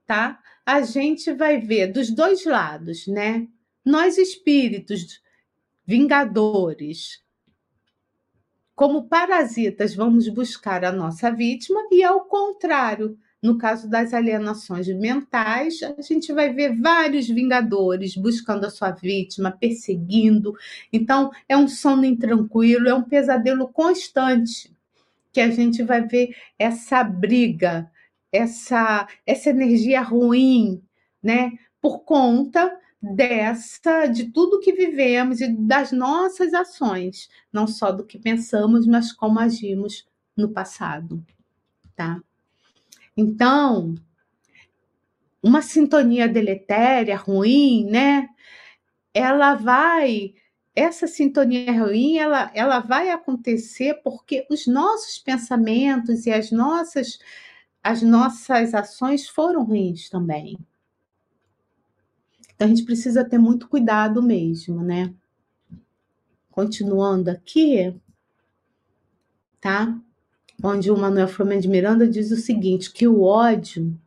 Speaker 2: tá? A gente vai ver dos dois lados, né? Nós espíritos vingadores, como parasitas, vamos buscar a nossa vítima e ao contrário, no caso das alienações mentais, a gente vai ver vários vingadores buscando a sua vítima, perseguindo. Então, é um sono intranquilo, é um pesadelo constante que a gente vai ver essa briga, essa, essa energia ruim, né? Por conta dessa de tudo que vivemos e das nossas ações, não só do que pensamos, mas como agimos no passado, tá? Então, uma sintonia deletéria, ruim, né? Ela vai, essa sintonia ruim, ela, ela vai acontecer porque os nossos pensamentos e as nossas, as nossas ações foram ruins também. Então a gente precisa ter muito cuidado mesmo, né? Continuando aqui, tá? Onde o Manuel Flamengo de Miranda diz o seguinte: que o ódio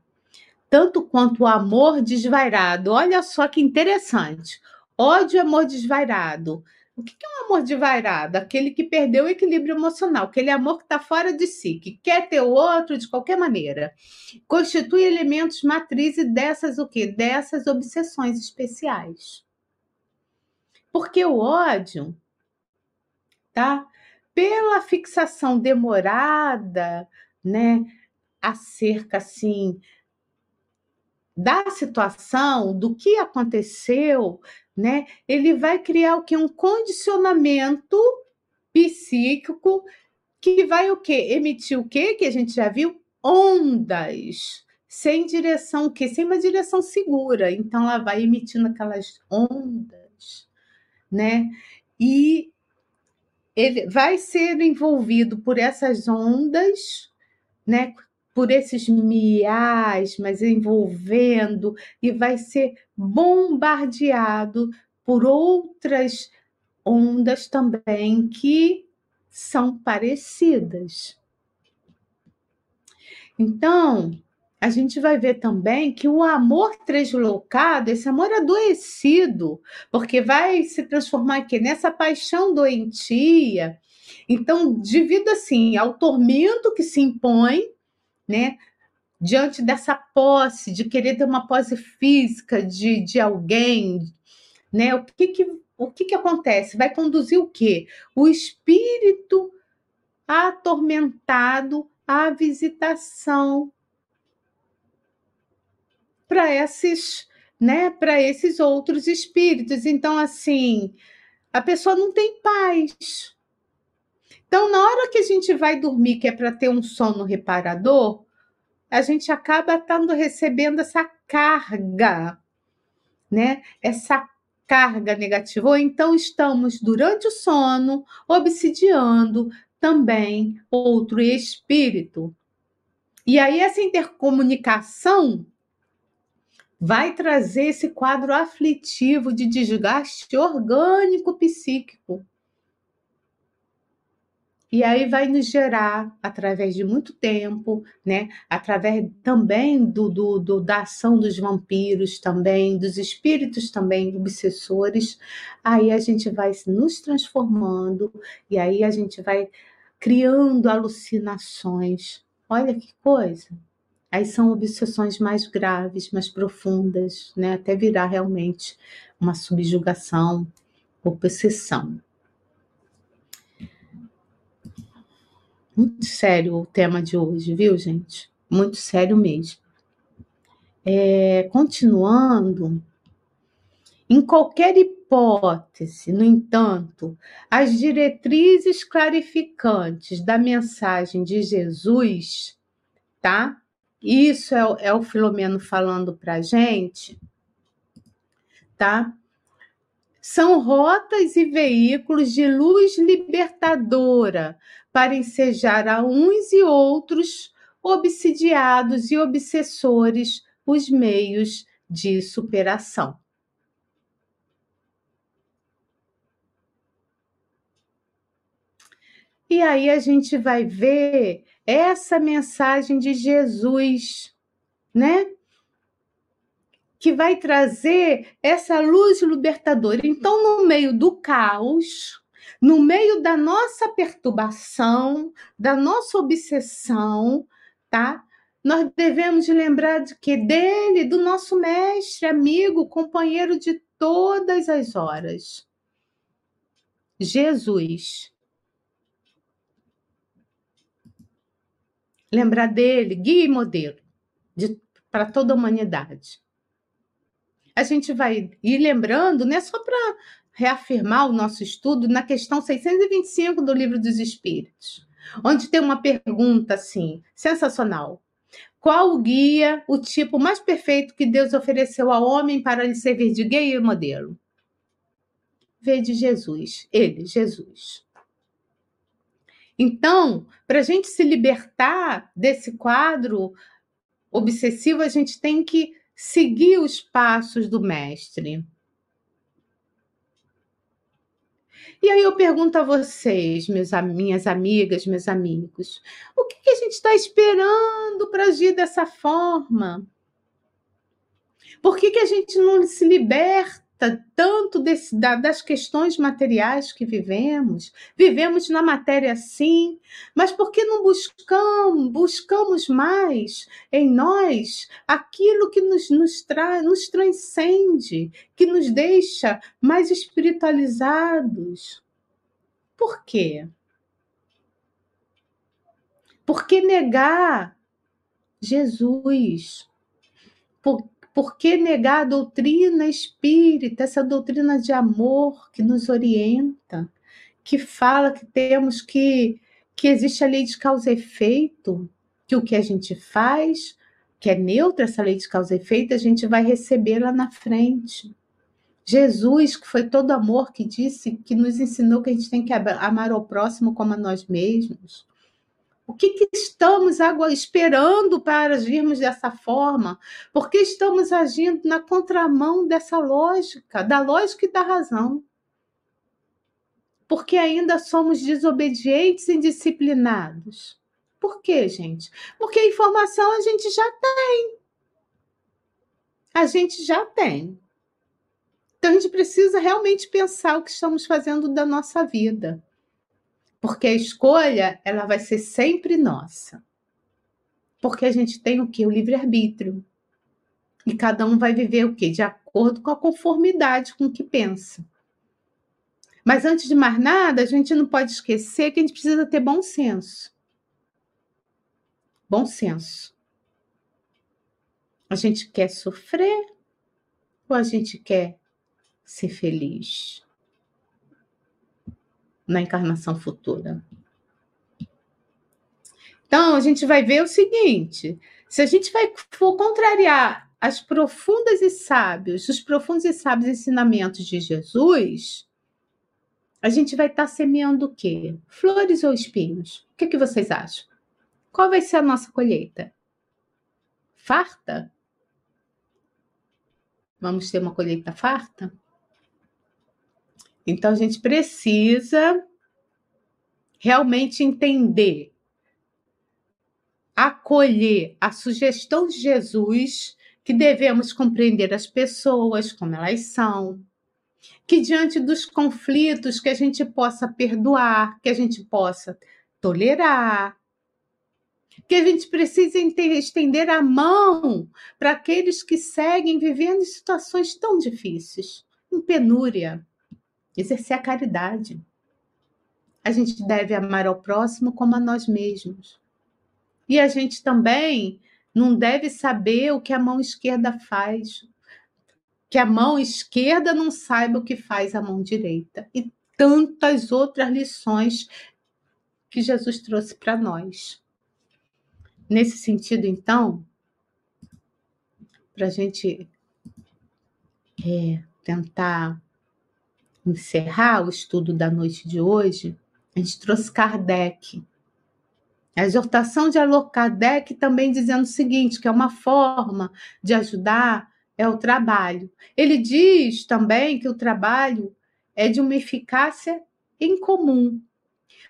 Speaker 2: tanto quanto o amor desvairado. Olha só que interessante. Ódio e amor desvairado. O que é um amor desvairado? Aquele que perdeu o equilíbrio emocional, aquele amor que está fora de si, que quer ter o outro de qualquer maneira. Constitui elementos matrizes dessas o quê? Dessas obsessões especiais. Porque o ódio, tá? Pela fixação demorada, né, acerca assim da situação, do que aconteceu, né? Ele vai criar o que um condicionamento psíquico que vai o quê? Emitir o quê? Que a gente já viu ondas sem direção, o quê? Sem uma direção segura. Então ela vai emitindo aquelas ondas, né? E ele vai ser envolvido por essas ondas, né? Por esses miasmas envolvendo e vai ser bombardeado por outras ondas também que são parecidas. Então, a gente vai ver também que o amor translocado, esse amor adoecido, porque vai se transformar aqui nessa paixão doentia. Então, devido assim ao tormento que se impõe, né, diante dessa posse, de querer ter uma posse física de, de alguém, né, o que que, o que que acontece? Vai conduzir o quê? O espírito atormentado à visitação para esses, né, para esses outros espíritos. Então, assim, a pessoa não tem paz. Então, na hora que a gente vai dormir, que é para ter um sono reparador, a gente acaba estando recebendo essa carga, né? Essa carga negativa. Ou então estamos durante o sono obsidiando também outro espírito. E aí essa intercomunicação vai trazer esse quadro aflitivo de desgaste orgânico psíquico. E aí vai nos gerar, através de muito tempo, né? através também do, do, do, da ação dos vampiros, também, dos espíritos também obsessores, aí a gente vai nos transformando, e aí a gente vai criando alucinações. Olha que coisa! Aí são obsessões mais graves, mais profundas, né? até virar realmente uma subjugação, obsessão. Muito sério o tema de hoje, viu, gente? Muito sério mesmo. É, continuando, em qualquer hipótese, no entanto, as diretrizes clarificantes da mensagem de Jesus, tá? Isso é, é o Filomeno falando para gente, tá? São rotas e veículos de luz libertadora para ensejar a uns e outros obsidiados e obsessores os meios de superação. E aí a gente vai ver essa mensagem de Jesus, né? Que vai trazer essa luz libertadora. Então, no meio do caos, no meio da nossa perturbação, da nossa obsessão, tá? Nós devemos lembrar de que dele, do nosso mestre, amigo, companheiro de todas as horas. Jesus. Lembrar dele, guia e modelo para toda a humanidade. A gente vai ir lembrando, né, só para reafirmar o nosso estudo, na questão 625 do Livro dos Espíritos, onde tem uma pergunta assim, sensacional. Qual o guia, o tipo mais perfeito que Deus ofereceu ao homem para lhe servir de guia e modelo? Veio de Jesus, ele, Jesus. Então, para a gente se libertar desse quadro obsessivo, a gente tem que seguir os passos do mestre. E aí eu pergunto a vocês, meus, minhas amigas, meus amigos, o que, que a gente está esperando para agir dessa forma? Por que, que a gente não se liberta tanto desse, da, das questões materiais que vivemos? Vivemos na matéria sim, mas por que não buscamos, buscamos mais em nós aquilo que nos, nos, tra, nos transcende, que nos deixa mais espiritualizados? Por quê? Por que negar Jesus? Por, por que negar a doutrina espírita, essa doutrina de amor que nos orienta, que fala que temos que que existe a lei de causa e efeito, que o que a gente faz, que é neutra essa lei de causa e efeito, a gente vai receber lá na frente. Jesus, que foi todo amor, que disse, que nos ensinou que a gente tem que amar ao próximo como a nós mesmos. O que, que estamos esperando para agirmos dessa forma? Porque estamos agindo na contramão dessa lógica, da lógica e da razão. Porque ainda somos desobedientes e indisciplinados. Por quê, gente? Porque a informação a gente já tem. A gente já tem. Então a gente precisa realmente pensar o que estamos fazendo da nossa vida. Porque a escolha, ela vai ser sempre nossa. Porque a gente tem o que? O livre-arbítrio. E cada um vai viver o quê? De acordo com a conformidade com o que pensa. Mas antes de mais nada, a gente não pode esquecer que a gente precisa ter bom senso. Bom senso. A gente quer sofrer ou a gente quer ser feliz? Na encarnação futura. Então, a gente vai ver o seguinte: se a gente vai, for contrariar as profundas e sábios, os profundos e sábios ensinamentos de Jesus, a gente vai estar tá semeando o quê? Flores ou espinhos? O que, que vocês acham? Qual vai ser a nossa colheita? Farta? Vamos ter uma colheita farta? Então a gente precisa realmente entender, acolher a sugestão de Jesus que devemos compreender as pessoas como elas são, que diante dos conflitos que a gente possa perdoar, que a gente possa tolerar, que a gente precisa estender a mão para aqueles que seguem vivendo em situações tão difíceis, em penúria, exercer a caridade. A gente deve amar ao próximo como a nós mesmos. E a gente também não deve saber o que a mão esquerda faz, que a mão esquerda não saiba o que faz a mão direita. E tantas outras lições que Jesus trouxe para nós. Nesse sentido, então, para a gente é, tentar encerrar o estudo da noite de hoje, a gente trouxe Kardec. A exortação de Allan Kardec também dizendo o seguinte, que é uma forma de ajudar é o trabalho. Ele diz também que o trabalho é de uma eficácia em comum,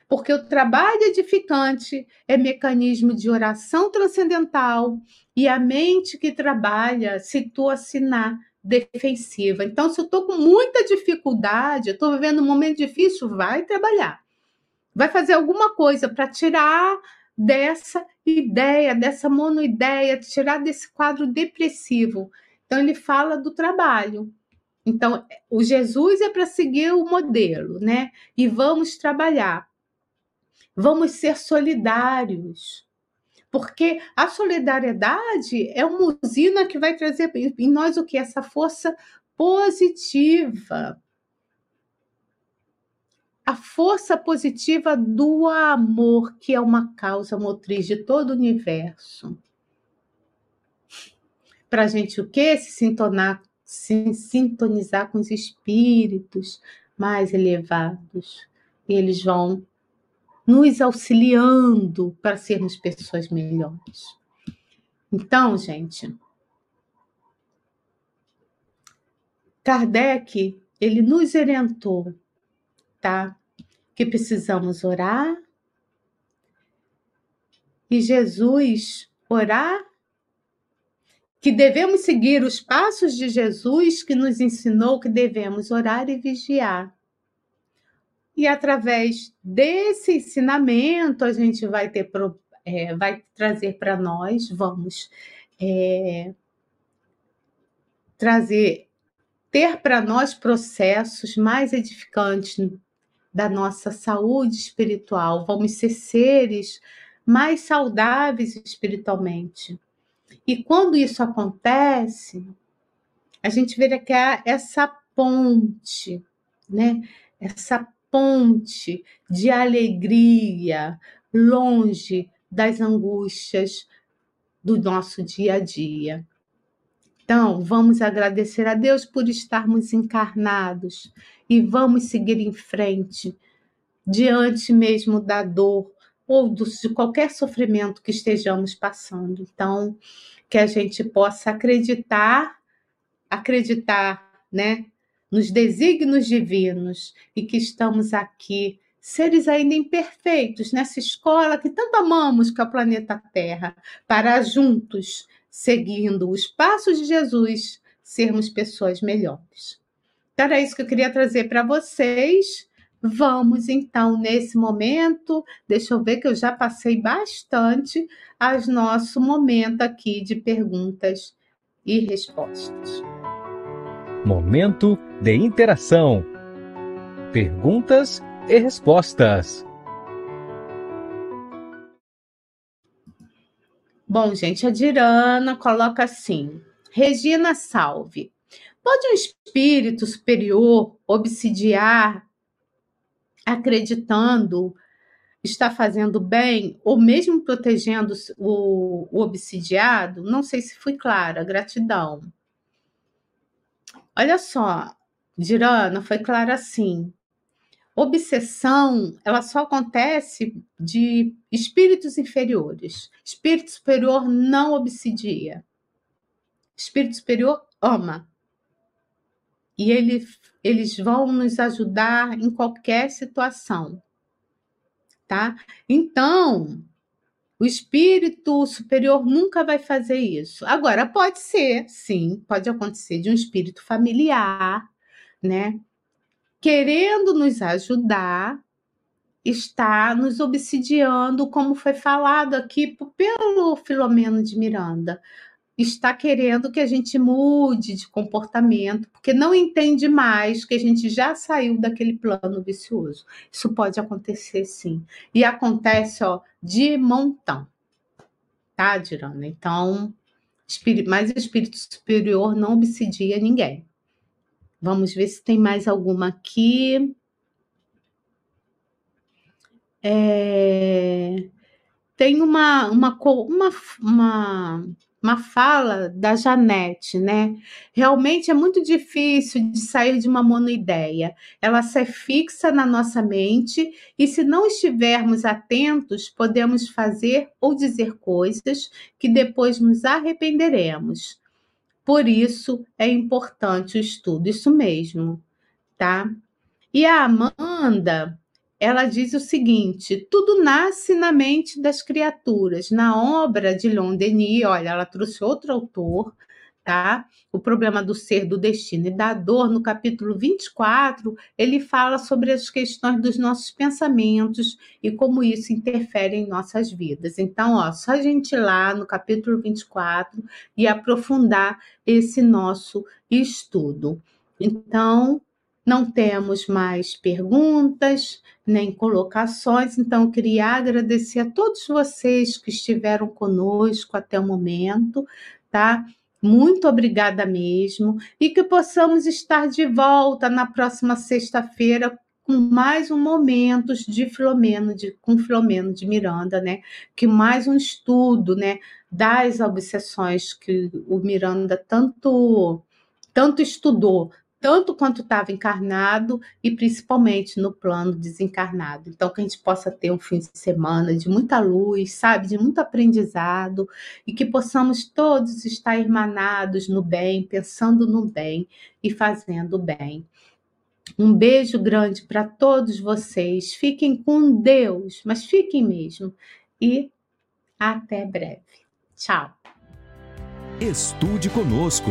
Speaker 2: porque o trabalho edificante é mecanismo de oração transcendental e a mente que trabalha situa-se na defensiva. Então, se eu estou com muita dificuldade, estou vivendo um momento difícil, vai trabalhar. Vai fazer alguma coisa para tirar dessa ideia, dessa monoideia, tirar desse quadro depressivo. Então, ele fala do trabalho. Então, o Jesus é para seguir o modelo, né? E vamos trabalhar. Vamos ser solidários porque a solidariedade é uma usina que vai trazer em nós o que? Essa força positiva. A força positiva do amor, que é uma causa motriz de todo o universo. Para a gente o quê? Se sintonar, se sintonizar com os espíritos mais elevados. E eles vão nos auxiliando para sermos pessoas melhores. Então, gente, Kardec, ele nos orientou, tá? Que precisamos orar. E Jesus orar que devemos seguir os passos de Jesus, que nos ensinou que devemos orar e vigiar. E através desse ensinamento, a gente vai ter é, vai trazer para nós, vamos é, trazer, ter para nós processos mais edificantes da nossa saúde espiritual, vamos ser seres mais saudáveis espiritualmente. E quando isso acontece, a gente vê que é essa ponte, né? Essa ponte de alegria longe das angústias do nosso dia a dia. Então, vamos agradecer a Deus por estarmos encarnados e vamos seguir em frente, diante mesmo da dor ou do, de qualquer sofrimento que estejamos passando. Então, que a gente possa acreditar, acreditar, né, nos desígnios divinos e que estamos aqui, seres ainda imperfeitos, nessa escola que tanto amamos, que é o planeta Terra, para juntos, seguindo os passos de Jesus, sermos pessoas melhores. Então, era isso que eu queria trazer para vocês. Vamos então, nesse momento, deixa eu ver que eu já passei bastante ao nosso momento aqui de perguntas e respostas.
Speaker 1: Momento de interação. Perguntas e respostas.
Speaker 2: Bom, gente, a Dirana coloca assim: Regina, salve. Pode um espírito superior obsidiar acreditando está fazendo bem, ou mesmo protegendo o, o obsidiado? Não sei se fui clara, gratidão. Olha só, Dirana, foi clara assim. Obsessão, ela só acontece de espíritos inferiores. Espírito superior não obsidia. Espírito superior ama. E ele, eles vão nos ajudar em qualquer situação. Tá? Então, o espírito superior nunca vai fazer isso. Agora, pode ser, sim, pode acontecer de um espírito familiar, né? Querendo nos ajudar, está nos obsidiando, como foi falado aqui pelo Filomeno de Miranda está querendo que a gente mude de comportamento, porque não entende mais que a gente já saiu daquele plano vicioso. Isso pode acontecer sim. E acontece, ó, de montão. Tá, Dirana? Então, mas o espírito superior não obsidia ninguém. Vamos ver se tem mais alguma aqui. É... Tem uma, uma, uma, uma uma fala da Janete, né? Realmente é muito difícil de sair de uma monoideia. Ela se fixa na nossa mente e, se não estivermos atentos, podemos fazer ou dizer coisas que depois nos arrependeremos. Por isso é importante o estudo, isso mesmo, tá? E a Amanda, ela diz o seguinte: tudo nasce na mente das criaturas. Na obra de Leon Denis, olha, ela trouxe outro autor, tá? O problema do ser, do destino e da dor, no capítulo 24, ele fala sobre as questões dos nossos pensamentos e como isso interfere em nossas vidas. Então, ó, só a gente ir lá no capítulo 24 e aprofundar esse nosso estudo. Então, não temos mais perguntas nem colocações, então eu queria agradecer a todos vocês que estiveram conosco até o momento, tá? Muito obrigada mesmo e que possamos estar de volta na próxima sexta-feira com mais um momentos de Filomeno, de, com Filomeno de Miranda, né? Que mais um estudo, né? Das obsessões que o Miranda tanto tanto estudou tanto quanto estava encarnado e principalmente no plano desencarnado. Então, que a gente possa ter um fim de semana de muita luz, sabe, de muito aprendizado e que possamos todos estar irmanados no bem, pensando no bem e fazendo bem. Um beijo grande para todos vocês. Fiquem com Deus, mas fiquem mesmo. E até breve. Tchau.
Speaker 3: Estude conosco.